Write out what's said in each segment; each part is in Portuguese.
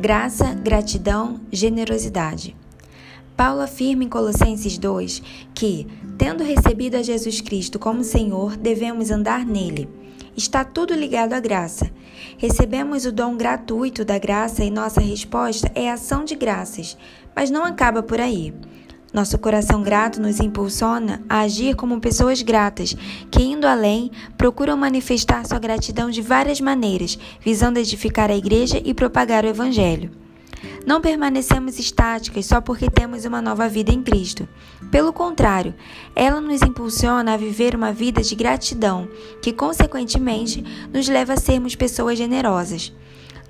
Graça, gratidão, generosidade. Paulo afirma em Colossenses 2 que, tendo recebido a Jesus Cristo como Senhor, devemos andar nele. Está tudo ligado à graça. Recebemos o dom gratuito da graça e nossa resposta é ação de graças, mas não acaba por aí. Nosso coração grato nos impulsiona a agir como pessoas gratas, que, indo além, procuram manifestar sua gratidão de várias maneiras, visando edificar a igreja e propagar o Evangelho. Não permanecemos estáticas só porque temos uma nova vida em Cristo. Pelo contrário, ela nos impulsiona a viver uma vida de gratidão, que, consequentemente, nos leva a sermos pessoas generosas.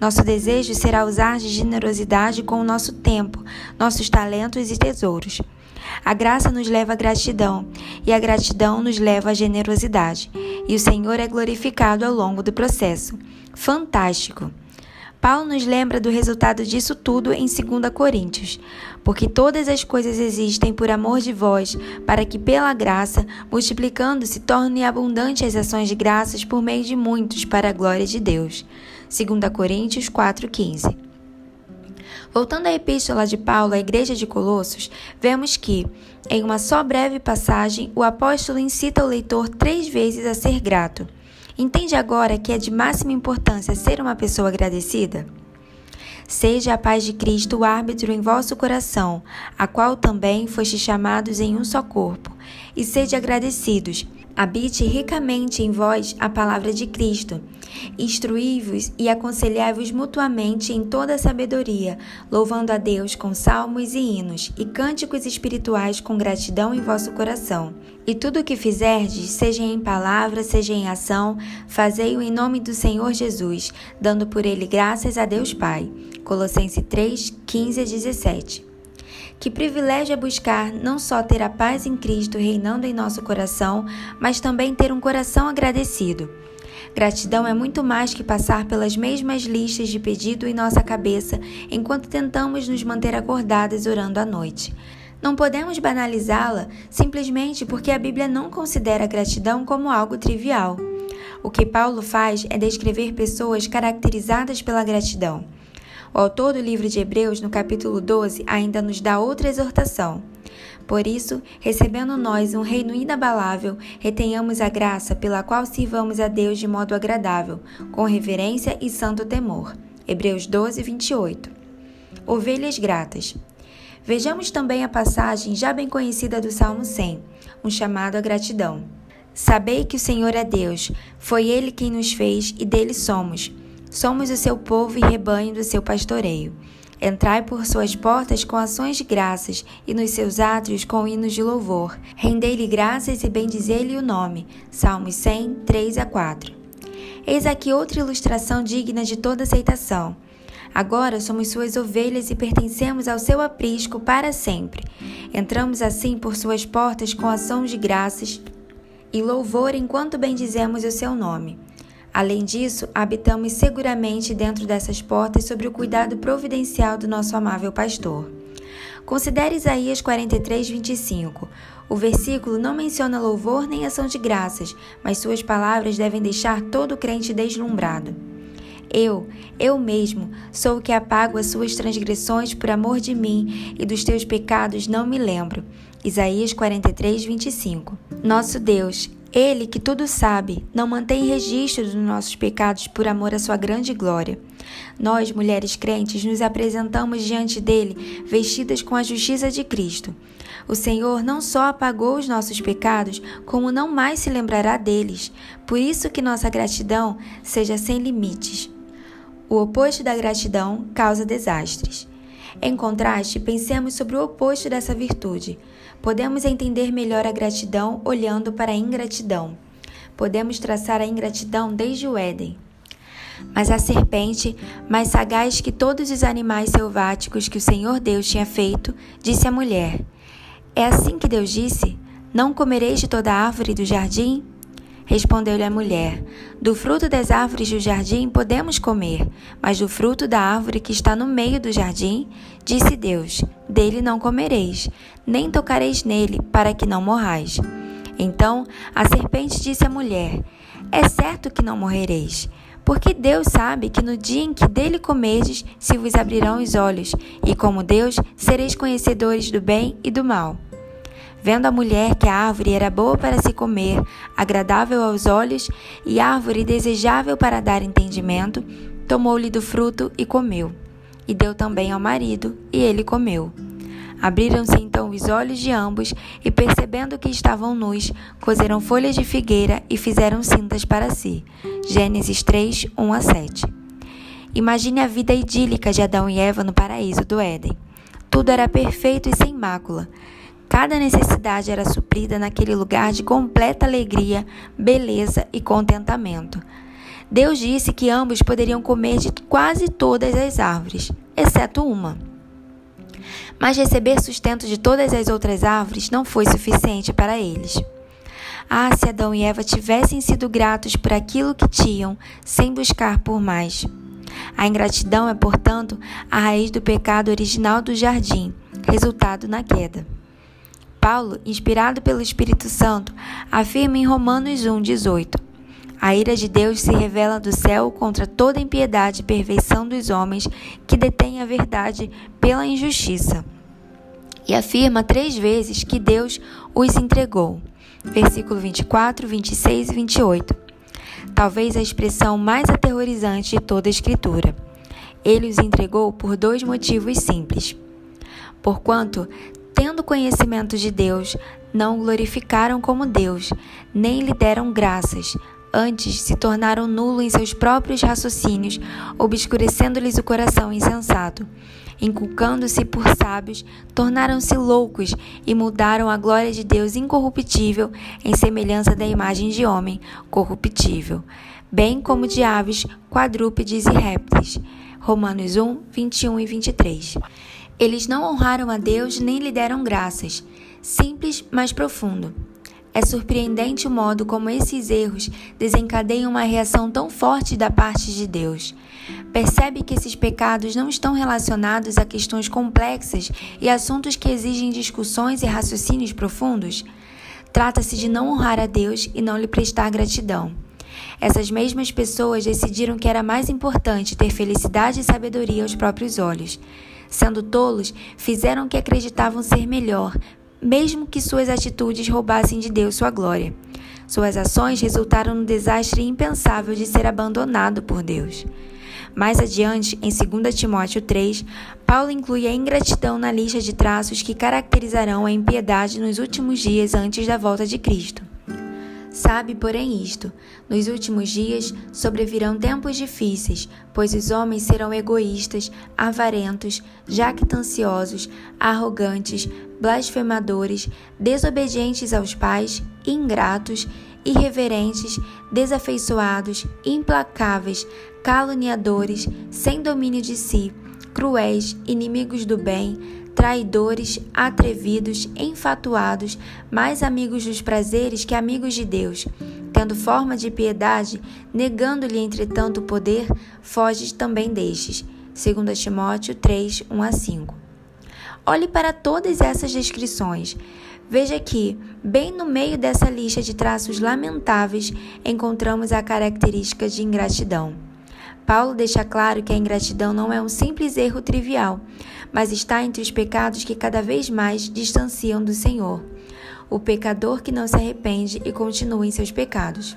Nosso desejo será usar de generosidade com o nosso tempo, nossos talentos e tesouros. A graça nos leva à gratidão, e a gratidão nos leva à generosidade, e o Senhor é glorificado ao longo do processo. Fantástico! Paulo nos lembra do resultado disso tudo em 2 Coríntios. Porque todas as coisas existem por amor de vós, para que pela graça, multiplicando-se, tornem abundantes as ações de graças por meio de muitos, para a glória de Deus. 2 Coríntios 4,15 Voltando à epístola de Paulo à igreja de Colossos, vemos que, em uma só breve passagem, o apóstolo incita o leitor três vezes a ser grato. Entende agora que é de máxima importância ser uma pessoa agradecida? Seja a paz de Cristo o árbitro em vosso coração, a qual também foste chamados em um só corpo, e sede agradecidos. Habite ricamente em vós a palavra de Cristo Instruí-vos e aconselhai-vos mutuamente em toda a sabedoria, louvando a Deus com salmos e hinos e cânticos espirituais com gratidão em vosso coração. E tudo o que fizerdes, seja em palavra, seja em ação, fazei-o em nome do Senhor Jesus, dando por ele graças a Deus Pai. Colossenses 3, 15 a 17. Que privilégio é buscar não só ter a paz em Cristo reinando em nosso coração, mas também ter um coração agradecido. Gratidão é muito mais que passar pelas mesmas listas de pedido em nossa cabeça enquanto tentamos nos manter acordadas orando à noite. Não podemos banalizá-la simplesmente porque a Bíblia não considera a gratidão como algo trivial. O que Paulo faz é descrever pessoas caracterizadas pela gratidão. O autor do livro de Hebreus, no capítulo 12, ainda nos dá outra exortação. Por isso, recebendo nós um reino inabalável, retenhamos a graça pela qual sirvamos a Deus de modo agradável, com reverência e santo temor. Hebreus 12, 28. Ovelhas gratas. Vejamos também a passagem já bem conhecida do Salmo 100, um chamado à gratidão. Sabei que o Senhor é Deus, foi Ele quem nos fez e dele somos. Somos o seu povo e rebanho do seu pastoreio. Entrai por suas portas com ações de graças e nos seus átrios com hinos de louvor. Rendei-lhe graças e bendizei-lhe o nome. Salmos 100, 3 a 4. Eis aqui outra ilustração digna de toda aceitação. Agora somos suas ovelhas e pertencemos ao seu aprisco para sempre. Entramos assim por suas portas com ações de graças e louvor enquanto bendizemos o seu nome. Além disso, habitamos seguramente dentro dessas portas sob o cuidado providencial do nosso amável pastor. Considere Isaías 43, 25. O versículo não menciona louvor nem ação de graças, mas suas palavras devem deixar todo crente deslumbrado. Eu, eu mesmo, sou o que apago as suas transgressões por amor de mim, e dos teus pecados não me lembro. Isaías 43, 25. Nosso Deus, ele, que tudo sabe, não mantém registro dos nossos pecados por amor à sua grande glória. Nós, mulheres crentes, nos apresentamos diante dele vestidas com a justiça de Cristo. O Senhor não só apagou os nossos pecados, como não mais se lembrará deles. Por isso que nossa gratidão seja sem limites. O oposto da gratidão causa desastres. Em contraste, pensemos sobre o oposto dessa virtude. Podemos entender melhor a gratidão olhando para a ingratidão. Podemos traçar a ingratidão desde o Éden. Mas a serpente, mais sagaz que todos os animais selváticos que o Senhor Deus tinha feito, disse à mulher: É assim que Deus disse: Não comereis de toda árvore do jardim? Respondeu-lhe a mulher: Do fruto das árvores do jardim podemos comer, mas do fruto da árvore que está no meio do jardim, disse Deus: Dele não comereis, nem tocareis nele, para que não morrais. Então a serpente disse à mulher: É certo que não morrereis, Porque Deus sabe que no dia em que dele comerdes, se vos abrirão os olhos, e como Deus, sereis conhecedores do bem e do mal. Vendo a mulher que a árvore era boa para se comer, agradável aos olhos e árvore desejável para dar entendimento, tomou-lhe do fruto e comeu. E deu também ao marido, e ele comeu. Abriram-se então os olhos de ambos, e percebendo que estavam nus, cozeram folhas de figueira e fizeram cintas para si. Gênesis 3, 1 a 7. Imagine a vida idílica de Adão e Eva no paraíso do Éden. Tudo era perfeito e sem mácula. Cada necessidade era suprida naquele lugar de completa alegria, beleza e contentamento. Deus disse que ambos poderiam comer de quase todas as árvores, exceto uma. Mas receber sustento de todas as outras árvores não foi suficiente para eles. Ah, se Adão e Eva tivessem sido gratos por aquilo que tinham, sem buscar por mais. A ingratidão é, portanto, a raiz do pecado original do jardim, resultado na queda. Paulo, inspirado pelo Espírito Santo, afirma em Romanos 1,18: A ira de Deus se revela do céu contra toda impiedade e perfeição dos homens que detêm a verdade pela injustiça. E afirma três vezes que Deus os entregou. Versículo 24, 26 e 28. Talvez a expressão mais aterrorizante de toda a Escritura. Ele os entregou por dois motivos simples. Porquanto, tendo conhecimento de Deus, não glorificaram como Deus, nem lhe deram graças, Antes se tornaram nulo em seus próprios raciocínios, obscurecendo-lhes o coração insensato. Inculcando-se por sábios, tornaram-se loucos e mudaram a glória de Deus incorruptível em semelhança da imagem de homem corruptível, bem como de aves, quadrúpedes e répteis. Romanos 1, 21 e 23. Eles não honraram a Deus nem lhe deram graças. Simples, mas profundo. É surpreendente o modo como esses erros desencadeiam uma reação tão forte da parte de Deus. Percebe que esses pecados não estão relacionados a questões complexas e assuntos que exigem discussões e raciocínios profundos? Trata-se de não honrar a Deus e não lhe prestar gratidão. Essas mesmas pessoas decidiram que era mais importante ter felicidade e sabedoria aos próprios olhos. Sendo tolos, fizeram que acreditavam ser melhor, mesmo que suas atitudes roubassem de Deus sua glória. Suas ações resultaram no desastre impensável de ser abandonado por Deus. Mais adiante, em 2 Timóteo 3, Paulo inclui a ingratidão na lista de traços que caracterizarão a impiedade nos últimos dias antes da volta de Cristo. Sabe, porém, isto: nos últimos dias sobrevirão tempos difíceis, pois os homens serão egoístas, avarentos, jactanciosos, arrogantes, blasfemadores, desobedientes aos pais, ingratos, irreverentes, desafeiçoados, implacáveis, caluniadores, sem domínio de si, cruéis, inimigos do bem traidores, atrevidos, enfatuados, mais amigos dos prazeres que amigos de Deus. Tendo forma de piedade, negando-lhe entretanto o poder, foges também destes. 2 Timóteo 3, 1 a 5. Olhe para todas essas descrições. Veja que, bem no meio dessa lista de traços lamentáveis, encontramos a característica de ingratidão. Paulo deixa claro que a ingratidão não é um simples erro trivial, mas está entre os pecados que cada vez mais distanciam do Senhor. O pecador que não se arrepende e continua em seus pecados.